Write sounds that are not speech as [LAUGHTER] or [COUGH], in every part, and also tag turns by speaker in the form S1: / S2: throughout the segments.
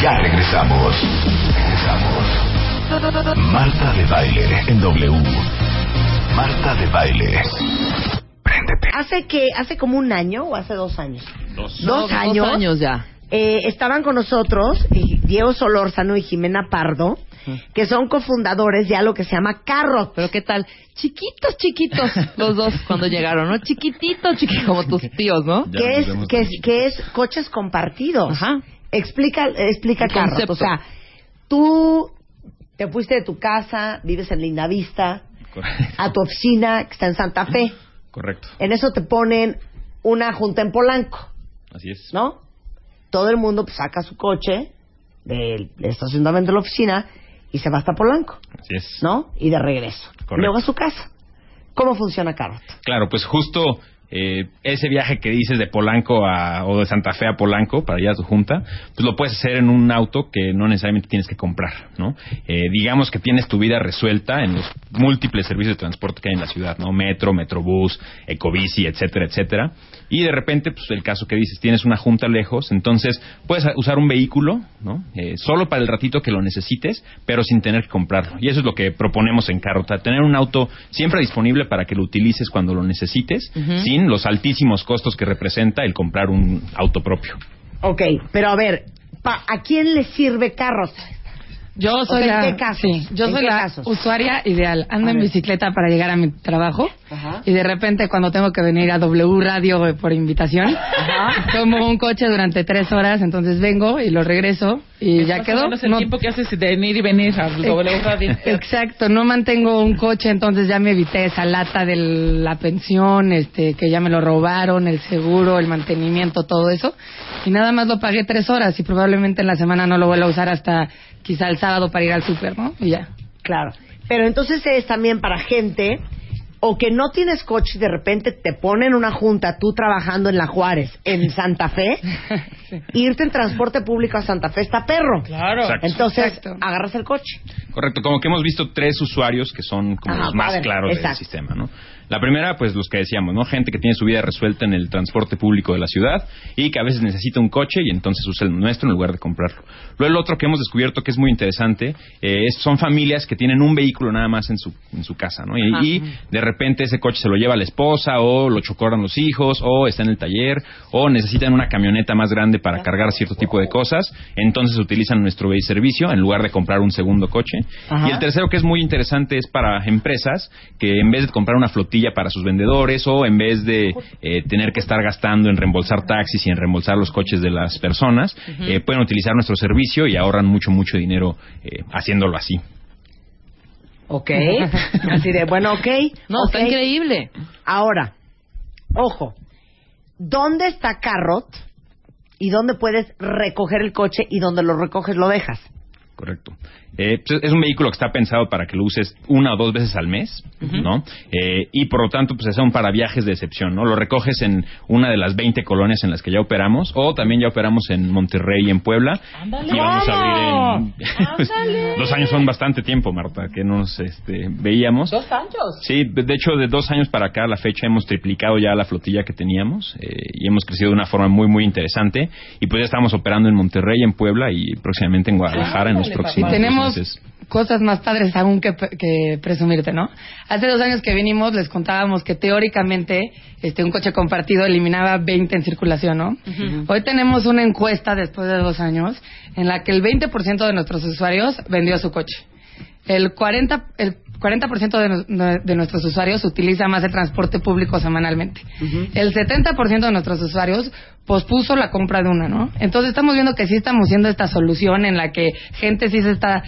S1: Ya regresamos. Regresamos. Marta de baile en W. Marta de baile. Préndete.
S2: Hace que, hace como un año o hace dos años.
S3: Dos.
S2: Dos años.
S4: Dos años ya.
S2: eh, estaban con nosotros Diego Solórzano y Jimena Pardo, que son cofundadores de algo que se llama Carrot.
S4: Pero qué tal, chiquitos, chiquitos, los dos cuando llegaron, ¿no? Chiquititos, chiquitos, como tus [LAUGHS] tíos, ¿no?
S2: Que es, que, es, que es coches compartidos.
S4: Ajá.
S2: Explica, explica
S4: concepto.
S2: O sea, tú te fuiste de tu casa, vives en Linda Vista,
S3: Correcto.
S2: a tu oficina que está en Santa Fe.
S3: Correcto.
S2: En eso te ponen una junta en Polanco,
S3: Así es.
S2: ¿no? Todo el mundo pues, saca su coche del estacionamiento de la oficina y se va hasta Polanco,
S3: Así es.
S2: ¿no? Y de regreso.
S3: Correcto.
S2: Luego a su casa. ¿Cómo funciona Carrot?
S3: Claro, pues justo eh, ese viaje que dices de Polanco a, o de Santa Fe a Polanco para ir a tu junta, pues lo puedes hacer en un auto que no necesariamente tienes que comprar, ¿no? Eh, digamos que tienes tu vida resuelta en los múltiples servicios de transporte que hay en la ciudad, ¿no? Metro, Metrobús, Ecobici, etcétera, etcétera. Y de repente, pues el caso que dices, tienes una junta lejos, entonces puedes usar un vehículo, ¿no? Eh, solo para el ratito que lo necesites, pero sin tener que comprarlo. Y eso es lo que proponemos en Carrota, tener un auto siempre disponible para que lo utilices cuando lo necesites, sin los altísimos costos que representa el comprar un auto propio.
S2: Ok, pero a ver, pa- ¿a quién le sirve Carrot?
S5: Yo soy
S2: ¿en
S5: la,
S2: qué casos?
S5: sí, yo
S2: ¿En
S5: soy
S2: qué
S5: la
S2: casos?
S5: usuaria ideal. Ando
S2: A
S5: en
S2: ver.
S5: bicicleta para llegar a mi trabajo
S2: Ajá.
S5: Y de repente cuando tengo que venir a W Radio por invitación, tomo un coche durante tres horas, entonces vengo y lo regreso y ya
S4: Más o
S5: quedó.
S4: el
S5: No-
S4: tiempo que haces de venir y venir al W Radio.
S5: Exacto, no mantengo un coche, entonces ya me evité esa lata de la pensión, este, que ya me lo robaron, el seguro, el mantenimiento, todo eso. Y nada más lo pagué tres horas y probablemente en la semana no lo vuelva a usar hasta quizá el sábado para ir al súper, ¿no? Y ya.
S2: Claro. Pero entonces es también para gente o que no tienes coche y de repente te ponen una junta, tú trabajando en La Juárez, en Santa Fe, [LAUGHS] irte en transporte público a Santa Fe está perro.
S4: Claro.
S3: Exacto.
S2: Entonces,
S5: Exacto.
S2: agarras el coche.
S3: Correcto, como que hemos visto tres usuarios que son como
S2: Ajá,
S3: los más
S2: ver,
S3: claros
S2: exacto.
S3: del sistema, ¿no? La primera, pues los que decíamos, ¿no? Gente que tiene su vida resuelta en el transporte público de la ciudad y que a veces necesita un coche y entonces usa el nuestro en lugar de comprarlo. Luego el otro que hemos descubierto que es muy interesante eh, es- son familias que tienen un vehículo nada más en su, en su casa, ¿no? Y, y de repente ese coche se lo lleva la esposa o lo chocoran los hijos o está en el taller o necesitan una camioneta más grande para cargar cierto tipo de cosas, entonces utilizan nuestro servicio en lugar de comprar un segundo coche.
S2: Ajá.
S3: Y el tercero que es muy interesante es para empresas que en vez de comprar una flotilla para sus vendedores o en vez de eh, tener que estar gastando en reembolsar taxis y en reembolsar los coches de las personas, eh, pueden utilizar nuestro servicio y ahorran mucho, mucho dinero eh, haciéndolo así.
S2: Ok. [LAUGHS] Así de, bueno, ok.
S4: No,
S2: ok.
S4: está increíble.
S2: Ahora, ojo, ¿dónde está Carrot y dónde puedes recoger el coche y donde lo recoges lo dejas?
S3: Correcto. Eh, pues, es un vehículo que está pensado para que lo uses una o dos veces al mes, ¿no? Eh, y por lo tanto, pues son para viajes de excepción, ¿no? Lo recoges en una de las 20 colonias en las que ya operamos, o también ya operamos en Monterrey y en Puebla.
S4: ¡Ándale!
S3: Y vamos a abrir en... pues, [LAUGHS] dos años son bastante tiempo, Marta, que nos este, veíamos.
S4: Dos años.
S3: Sí, de hecho, de dos años para acá, a la fecha, hemos triplicado ya la flotilla que teníamos eh, y hemos crecido de una forma muy, muy interesante. Y pues ya estamos operando en Monterrey, en Puebla y próximamente en Guadalajara en los próximos
S5: Y tenemos cosas más padres aún que, que presumirte, ¿no? Hace dos años que vinimos les contábamos que teóricamente este un coche compartido eliminaba 20 en circulación, ¿no? Hoy tenemos una encuesta después de dos años en la que el 20% de nuestros usuarios vendió su coche. El 40, el 40% de, de nuestros usuarios utiliza más el transporte público semanalmente. El 70% de nuestros usuarios pospuso la compra de una, ¿no? Entonces estamos viendo que sí estamos siendo esta solución en la que gente sí se está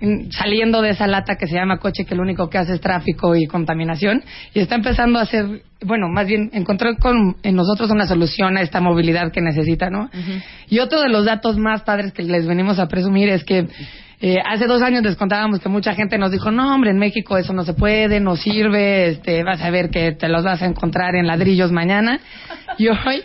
S5: mm, saliendo de esa lata que se llama coche que lo único que hace es tráfico y contaminación y está empezando a hacer, bueno, más bien encontró con, en nosotros una solución a esta movilidad que necesita, ¿no? Y otro de los datos más padres que les venimos a presumir es que eh, hace dos años les contábamos que mucha gente nos dijo, no, hombre, en México eso no se puede, no sirve, este, vas a ver que te los vas a encontrar en ladrillos mañana. Y hoy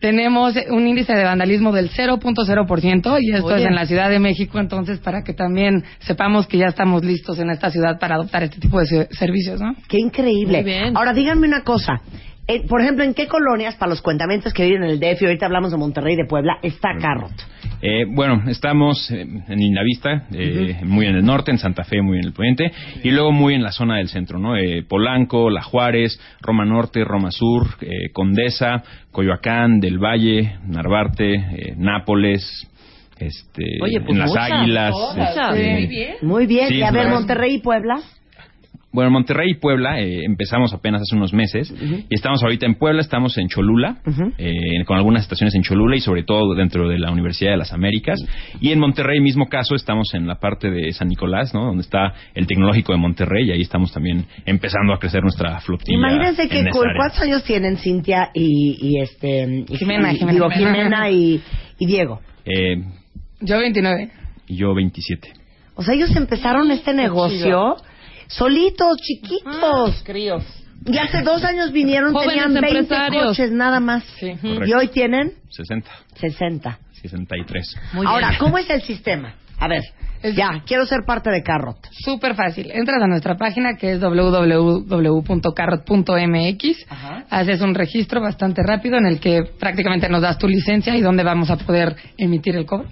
S5: tenemos un índice de vandalismo del 0.0% y esto es en la Ciudad de México, entonces para que también sepamos que ya estamos listos en esta ciudad para adoptar este tipo de se- servicios, ¿no?
S2: Qué increíble.
S4: Muy bien.
S2: Ahora díganme una cosa. Eh, por ejemplo, ¿en qué colonias, para los cuentamientos que viven en el DF, y ahorita hablamos de Monterrey y de Puebla, está Carrot?
S3: Eh, bueno, estamos eh, en Lindavista, eh, muy en el norte, en Santa Fe, muy en el poniente, y luego muy en la zona del centro, ¿no? Eh, Polanco, La Juárez, Roma Norte, Roma Sur, eh, Condesa, Coyoacán, Del Valle, Narvarte, eh, Nápoles, este,
S4: Oye, pues
S3: en Las
S4: muchas,
S3: Águilas. este,
S4: Muy bien.
S2: Muy bien.
S3: Sí,
S2: y a ver. Monterrey y Puebla.
S3: Bueno, Monterrey y Puebla eh, empezamos apenas hace unos meses y estamos ahorita en Puebla, estamos en Cholula, eh, con algunas estaciones en Cholula y sobre todo dentro de la Universidad de las Américas. Y en Monterrey, mismo caso, estamos en la parte de San Nicolás, ¿no? Donde está el Tecnológico de Monterrey y ahí estamos también empezando a crecer nuestra flotilla.
S2: Imagínense que cool. ¿Cuántos años tienen Cintia y, y este y-
S5: Jimena,
S2: y-
S5: Jimena.
S2: digo, Jimena y, y Diego?
S3: Eh,
S5: Yo 29.
S3: y yo 27.
S2: O sea, ellos empezaron este negocio solitos, chiquitos.
S4: Críos.
S2: Y hace dos años vinieron,
S4: Jóvenes
S2: tenían 20
S4: empresarios.
S2: coches nada más.
S5: Sí.
S2: Y hoy tienen
S3: 60,
S2: 60.
S3: 63.
S4: Muy
S2: Ahora,
S4: bien.
S2: ¿cómo es el sistema? A ver,
S5: Es-
S2: ya, quiero ser parte de Carrot.
S5: Súper fácil. Entras a nuestra página que es www.carrot.mx.
S2: Ajá.
S5: Haces un registro bastante rápido en el que prácticamente nos das tu licencia y dónde vamos a poder emitir el cobro.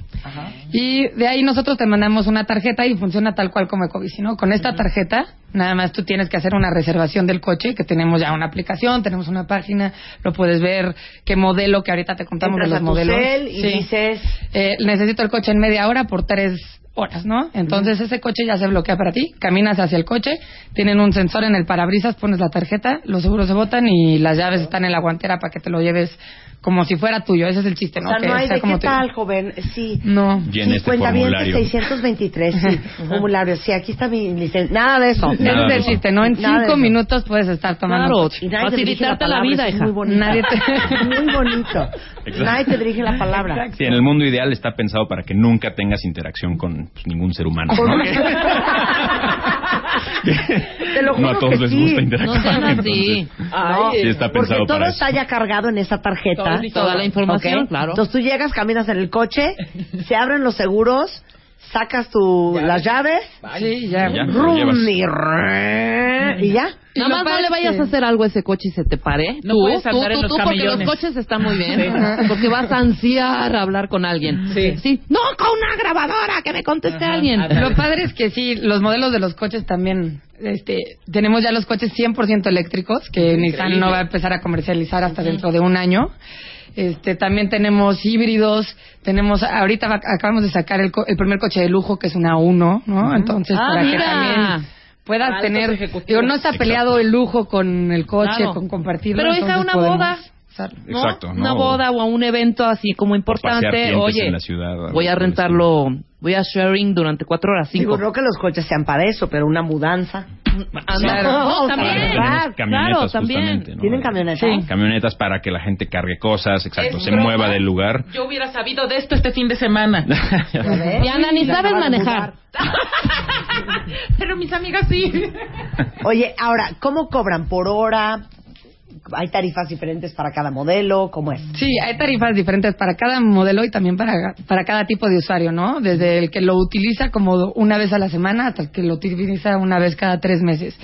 S5: Y de ahí nosotros te mandamos una tarjeta y funciona tal cual como Ecobici, ¿no? Con esta tarjeta, nada más tú tienes que hacer una reservación del coche, que tenemos ya una aplicación, tenemos una página, lo puedes ver, qué modelo, que ahorita te contamos
S2: Entras
S5: de
S2: a
S5: los
S2: tu
S5: modelos.
S2: cel y
S5: Sí.
S2: dices...
S5: Eh, necesito el coche en media hora por tres horas, ¿no? Entonces ese coche ya se bloquea para ti, caminas hacia el coche, tienen un sensor en el parabrisas, pones la tarjeta, los seguros se botan y las llaves están en la guantera para que te lo lleves como si fuera tuyo. Ese es el chiste,
S2: O
S5: ¿no?
S2: sea,
S5: Que
S2: no hay
S5: sea
S2: de
S5: como
S2: qué
S5: tuyo.
S2: tal, joven. Sí.
S5: No.
S2: Sí,
S3: este
S2: cuentaviente
S3: formulario.
S2: 623, sí. formulario. Sí, aquí está mi licencia. Nada de eso.
S5: Ese es el chiste, ¿no? En cinco minutos puedes estar tomando
S4: Claro.
S2: Y nadie te dirige
S4: facilitarte la,
S2: palabra,
S4: vida, hija.
S2: Muy bonito.
S5: Nadie te- [LAUGHS]
S2: muy bonito.
S3: Exacto.
S2: Nadie te dirige la palabra.
S3: Sí, en el mundo ideal está pensado para que nunca tengas interacción con pues, ningún ser humano. ¿no? [LAUGHS]
S2: Te lo
S3: no a
S2: juro
S3: todos
S2: que
S3: les
S2: sí.
S3: gusta interactuar.
S4: No sean así.
S3: entonces,
S2: No,
S3: sí está
S2: porque
S3: pensado
S2: todo
S3: para
S2: está
S3: eso.
S2: ya cargado en esa tarjeta.
S4: Toda la información,
S2: ¿ok?
S4: claro.
S2: Entonces tú llegas, caminas en el coche, se abren los seguros, sacas tu, las llaves,
S5: Sí, ya.
S3: Ya. lo
S2: rum, y, rrr, y ya.
S5: Y
S4: Nada más no le vayas a hacer algo a ese coche y se te pare.
S6: No
S4: tú,
S6: puedes
S4: tú,
S6: andar en
S4: tú,
S6: los
S4: tú, porque los coches están muy bien. Porque vas a ansiar a hablar con alguien.
S6: Sí.
S4: No, con una grabadora, que me conteste alguien. [LAUGHS]
S5: Lo padre es que sí, los modelos de los coches también, este, tenemos ya los coches 100% eléctricos, que Nissan no va a empezar a comercializar hasta dentro de un año. Este, también tenemos híbridos, tenemos, ahorita va- acabamos de sacar el, co- el primer coche de lujo, que es una 1, ¿no? Entonces,
S4: Ah,
S5: para que también puedas
S6: Altos
S5: tener,
S6: ejecutivos.
S5: digo, no está peleado el lujo con el coche,
S4: Claro.
S5: con compartirlo.
S4: Pero hija,
S5: entonces
S4: una
S5: podemos
S4: boda.
S3: Exacto, ¿no?
S4: Una boda o un evento así como importante. Oye,
S3: en la ciudad, algo
S4: voy a rentarlo, voy a sharing durante cuatro horas, cinco.
S2: Digo, no que los coches sean para eso, pero una mudanza.
S4: Ah,
S5: Claro.
S4: también.
S3: Tenemos camionetas
S4: claro, también.
S3: justamente, ¿no?
S2: ¿Tienen camioneta?
S5: Sí.
S3: Camionetas para que la gente cargue cosas, exacto,
S6: Es
S3: se
S6: broma.
S3: mueva del lugar.
S6: Yo hubiera sabido de esto este fin de semana. [LAUGHS]
S2: ¿Ya ves?
S4: Y Ana, ni sabes manejar. [LAUGHS]
S6: Pero mis amigas sí.
S2: Oye, ahora, ¿cómo cobran? ¿Por hora? ¿Hay tarifas diferentes para cada modelo? ¿Cómo es?
S5: Sí, hay tarifas diferentes para cada modelo y también para, para cada tipo de usuario, ¿no? Desde el que lo utiliza como una vez a la semana hasta el que lo utiliza una vez cada tres meses.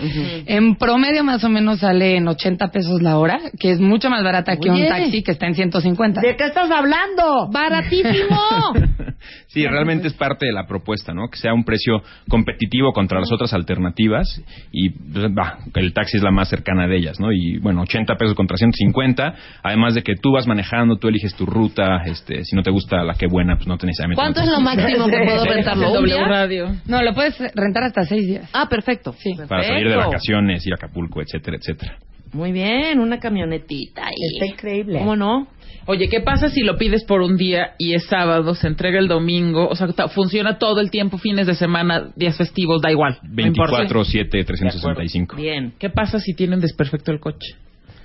S5: En promedio más o menos sale en 80 pesos la hora, que es mucho más barata que un taxi que está en 150.
S2: ¿De qué estás hablando?
S4: ¡Baratísimo! [LAUGHS]
S3: Sí, realmente es parte de la propuesta, ¿no? Que sea un precio competitivo contra las otras alternativas y pues, va, el taxi es la más cercana de ellas, ¿no? Y bueno, 80 pesos contra 150, además de que tú vas manejando, tú eliges tu ruta, este, si no te gusta la que buena, pues no te necesariamente.
S4: ¿Cuánto es
S3: no
S4: lo máximo que puedo [LAUGHS] rentarlo? ¿Un
S6: W? Radio.
S5: No, lo puedes rentar hasta seis días.
S4: Ah, perfecto.
S5: Sí.
S3: para salir de
S4: Perfecto.
S3: vacaciones, ir a Acapulco, etcétera, etcétera.
S4: Muy bien, una camionetita. ahí.
S2: Está increíble.
S4: ¿Cómo no?
S6: Oye, ¿qué pasa si lo pides por un día y es sábado, se entrega el domingo? O sea, funciona todo el tiempo, fines de semana, días festivos, da igual. no importa.
S3: 24, 7, 365.
S4: Bien.
S6: ¿Qué pasa si tienen desperfecto el coche?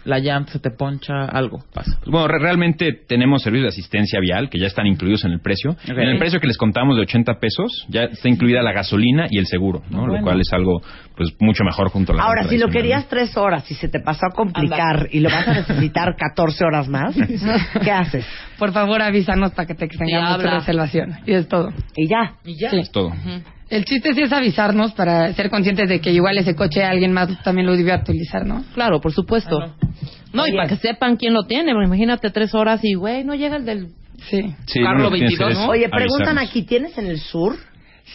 S6: La llanta se te poncha, algo pasa.
S3: Pues Bueno, re- realmente tenemos servicios de asistencia vial que ya están incluidos en el precio. En el precio que les contamos de 80 pesos ya está incluida la gasolina y el seguro, ¿no? Lo
S6: Bueno.
S3: cual es algo pues mucho mejor junto a la
S2: Ahora, si lo querías tres horas y se te pasó a complicar y lo vas a necesitar 14 horas más, [LAUGHS] ¿qué haces?
S5: Por favor, avísanos para que te extendamos tu reservación. Y es todo.
S2: Y ya.
S6: Y ya.
S5: Sí.
S3: Es todo.
S5: El chiste sí es avisarnos para ser conscientes de que igual ese coche alguien más también lo debió utilizar, ¿no?
S4: Claro, por supuesto.
S6: Claro.
S4: No, y para que sepan quién lo tiene. porque Imagínate tres horas y, güey, no llega el del...
S5: Sí.
S3: Sí,
S6: Carlo
S3: lo que tienes que
S6: 22,
S3: hacer es
S2: Oye, preguntan
S3: avisarnos.
S2: aquí, ¿tienes en el sur?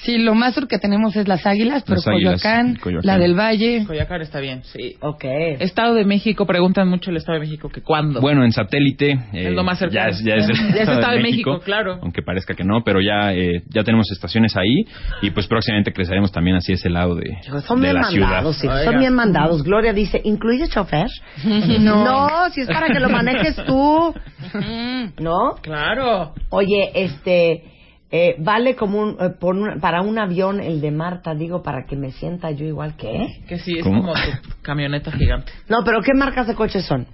S5: Sí, lo más sur que tenemos es las águilas, pero
S3: Las Águilas,
S5: Coyoacán,
S3: Coyoacán.
S5: la del Valle.
S6: Coyacar está bien, sí.
S2: Ok.
S6: Estado de México, preguntan mucho el Estado de México que cuándo.
S3: Bueno, en satélite eh,
S6: Es lo más cercano.
S3: ya es, ya es el
S6: Ya
S3: Estado
S6: Estado de México, claro.
S3: Aunque parezca que no, pero ya eh, ya tenemos estaciones ahí y pues próximamente creceremos también hacia ese lado de,
S2: Son
S3: de
S2: bien
S3: la ciudad.
S2: mandados, sí,
S6: Oiga.
S2: son bien mandados. Gloria dice, ¿incluye chofer? [LAUGHS] No. si es para que lo manejes tú. [LAUGHS] ¿No?
S6: Claro.
S2: Oye, este, eh, vale como un, eh, por un- para un avión el de Marta, digo, para que me sienta yo igual que... ¿eh?
S6: Que sí, es
S3: ¿Cómo?
S6: como tu camioneta gigante.
S2: No, pero ¿qué marcas de coches son?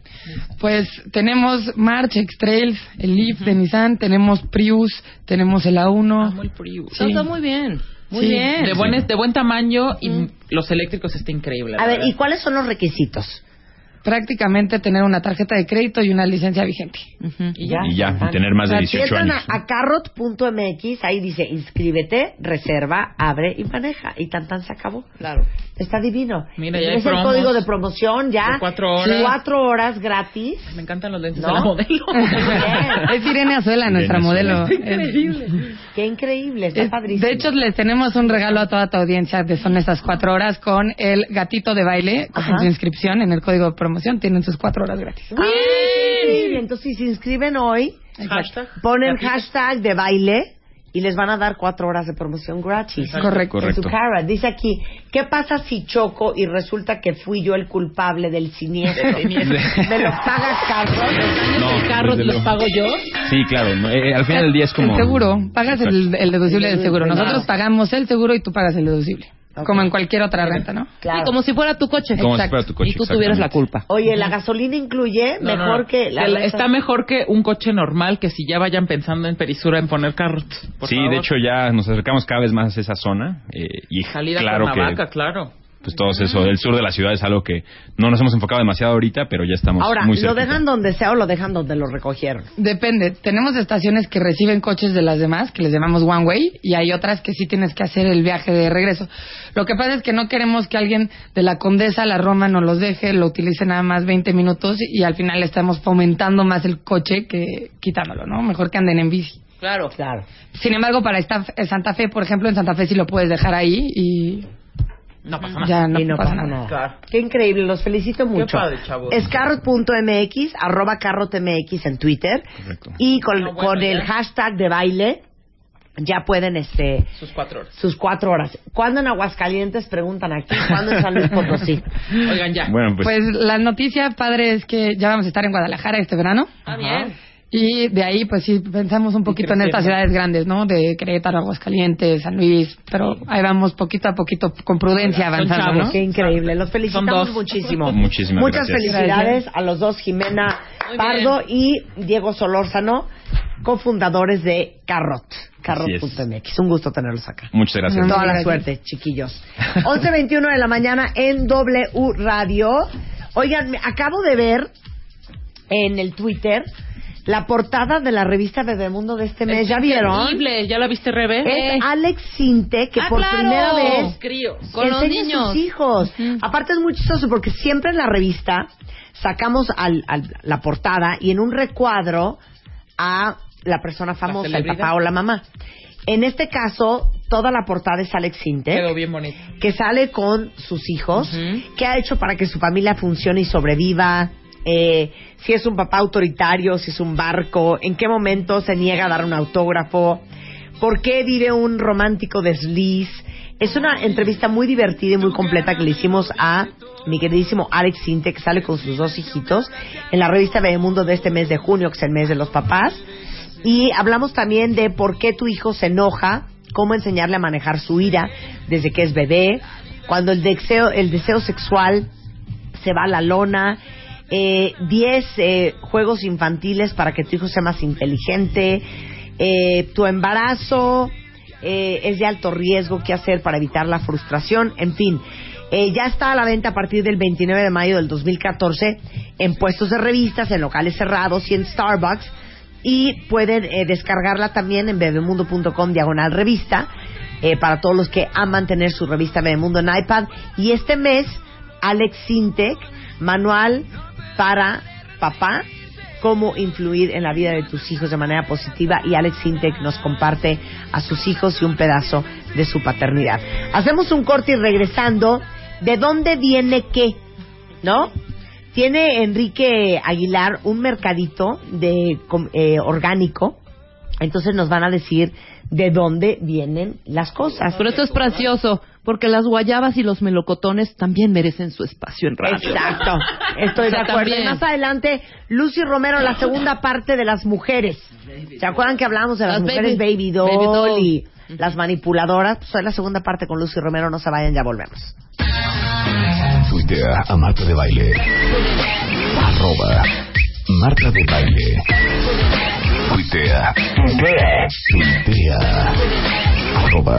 S5: Pues tenemos March, X-Trails, el Leaf de Nissan, tenemos Prius, tenemos el A1.
S6: Ah, muy Prius.
S5: Sí.
S4: Está muy bien. Muy
S5: Sí.
S4: bien.
S6: De buen, de buen tamaño y los eléctricos está increíble.
S2: A ver,
S6: verdad.
S2: ¿y cuáles son los requisitos?
S5: Prácticamente tener una tarjeta de crédito y una licencia vigente.
S4: Ujú.
S2: Y ya.
S3: Y ya,
S2: Ajá.
S3: tener más de
S2: O sea, si
S3: 18
S2: entran
S3: años.
S2: A, a carrot.mx, ahí dice inscríbete, reserva, abre y maneja. Y tan tan se acabó.
S4: Claro.
S2: Está divino.
S6: Mira, ya hay
S2: es el código de promoción ya.
S6: de cuatro horas.
S2: Cuatro horas gratis.
S6: Me encantan los lentes
S2: ¿No?
S6: de la modelo. [LAUGHS] [LAUGHS]
S5: Es Irene Azuela, nuestra
S3: Irene
S5: modelo.
S3: Azuela.
S5: Es-
S2: Qué increíble, está
S5: es-
S2: padrísimo.
S5: de hecho, les tenemos un regalo a toda tu audiencia de son estas cuatro horas con el gatito de baile,
S2: Ajá.
S5: con su inscripción en el código de promoción. Tienen sus cuatro horas gratis.
S2: ¡Ay, qué increíble! Entonces, si se inscriben hoy,
S6: Hashtag.
S2: ponen hashtag de baile y les van a dar cuatro horas de promoción gratis.
S5: Correcto.
S2: En su
S3: Correcto.
S2: cara. Dice aquí, ¿qué pasa si choco y resulta que fui yo el culpable del siniestro? [LAUGHS] ¿Me lo paga Carlos?
S3: No,
S6: el carro te los
S3: luego.
S6: pago yo.
S3: Sí, claro. no, eh, al final del día es como...
S5: El seguro, pagas el, el deducible del seguro. Nosotros pagamos el seguro y tú pagas el deducible. Como en cualquier otra renta, ¿no?
S2: Claro.
S4: Sí, como si fuera tu coche.
S3: Como si
S5: Exacto.
S3: fuera tu coche,
S4: y tú tuvieras la culpa.
S2: Oye, ¿la gasolina incluye
S6: No,
S2: mejor
S6: no.
S2: que la
S6: El-? Está mejor que un coche normal que si ya vayan pensando en Perisura en poner carros.
S3: Sí,
S6: favor.
S3: de hecho ya nos acercamos cada vez más a esa zona eh, y
S6: Salida
S3: claro
S6: con
S3: que
S6: vaca, claro.
S3: Pues todo eso del sur de la ciudad es algo que no nos hemos enfocado demasiado ahorita, pero ya estamos
S2: Ahora,
S3: muy
S2: ¿lo
S3: cerquita.
S2: dejan donde sea o lo dejan donde lo recogieron?
S5: Depende. Tenemos estaciones que reciben coches de las demás, que les llamamos one way, y hay otras que sí tienes que hacer el viaje de regreso. Lo que pasa es que no queremos que alguien de la Condesa a la Roma nos los deje, lo utilice nada más 20 minutos y al final estamos fomentando más el coche que quitándolo, ¿no? Mejor que anden en bici.
S4: Claro.
S2: Claro.
S5: Sin embargo, para esta, Santa Fe, por ejemplo, en Santa Fe sí lo puedes dejar ahí y
S6: No pasa nada.
S5: ya no,
S2: y no
S5: pasa,
S2: pasa
S5: nada.
S2: nada.
S6: Claro.
S2: Qué increíble, los felicito mucho.
S6: padre, chavos.
S2: Es carrot.mx, arroba carrotmx en Twitter.
S3: Correcto.
S2: Y con,
S6: No, bueno,
S2: con el hashtag de baile ya pueden este
S6: Sus cuatro horas.
S2: sus cuatro horas. ¿Cuándo en Aguascalientes? Preguntan aquí. ¿Cuándo en San Luis Potosí? [LAUGHS]
S6: Oigan, ya.
S3: Bueno, pues,
S5: Pues la noticia padre es que ya vamos a estar en Guadalajara este verano.
S4: Está bien.
S5: Y de ahí, pues sí, pensamos un poquito en estas ciudades grandes, ¿no? De Querétaro, Aguascalientes, San Luis, pero ahí vamos poquito a poquito, con prudencia avanzando,
S6: chavos.
S5: ¿no?
S2: Qué increíble. Los felicitamos muchísimo.
S3: Muchísimas
S2: Muchas
S3: gracias.
S2: felicidades a los dos, Jimena
S4: Muy
S2: Pardo y Diego Solórzano, cofundadores de Carrot. Carrot.mx. Un gusto tenerlos acá.
S3: muchas gracias.
S2: Toda la
S5: Gracias.
S2: suerte, chiquillos. 11.21 de la mañana en W Radio. Oigan, acabo de ver en el Twitter la portada de la revista Bebemundo de este mes. ¿Ya vieron?
S6: Increíble. ¿Ya la viste, Rebe?
S2: Es Alex Sinte, que
S4: Ah,
S2: por
S4: claro.
S2: primera vez
S6: Críos.
S4: Con los niños.
S2: sus hijos. Aparte es muy chistoso porque siempre en la revista sacamos al, al- la portada y en un recuadro a la persona famosa, el papá o la mamá. En este caso, toda la portada es Alex Sinte
S6: Quedó bien bonito.
S2: que sale con sus hijos, qué ha hecho para que su familia funcione y sobreviva, eh, si es un papá autoritario, si es un barco, en qué momento se niega a dar un autógrafo, por qué vive un romántico desliz, Es una entrevista muy divertida y muy completa que le hicimos a mi queridísimo Alex Sinte, que sale con sus dos hijitos, en la revista Mundo de este mes de junio, que es el mes de los papás. Y hablamos también de por qué tu hijo se enoja, cómo enseñarle a manejar su ira desde que es bebé, cuando el deseo, el deseo sexual se va a la lona, 10 eh, eh, juegos infantiles para que tu hijo sea más inteligente, eh, tu embarazo es de alto riesgo, qué hacer para evitar la frustración, en fin. ya está a la venta a partir del 29 de mayo del 2014 en puestos de revistas, en locales cerrados y en Starbucks. Y pueden descargarla también en bebemundo.com diagonal revista para todos los que aman tener su revista Bebemundo en iPad. Y este mes, Alex Sintec, manual para papá cómo influir en la vida de tus hijos de manera positiva y Alex Sintec nos comparte a sus hijos y un pedazo de su paternidad. Hacemos un corte y regresando, ¿de dónde viene qué? ¿No? Tiene Enrique Aguilar un mercadito de eh, orgánico, entonces nos van a decir de dónde vienen las cosas.
S4: Pero esto es precioso porque las guayabas y los melocotones también merecen su espacio en radio.
S2: Exacto, estoy de acuerdo. Y más adelante, Lucy Romero, la segunda parte de las mujeres. ¿Se acuerdan que hablamos de las, mujeres baby, doll, y las manipuladoras? Pues hoy la segunda parte con Lucy Romero, no se vayan, ya volvemos.
S1: Tuitea a Marta de Baile. Arroba Marta de Baile. Tuitea. Tuitea. Arroba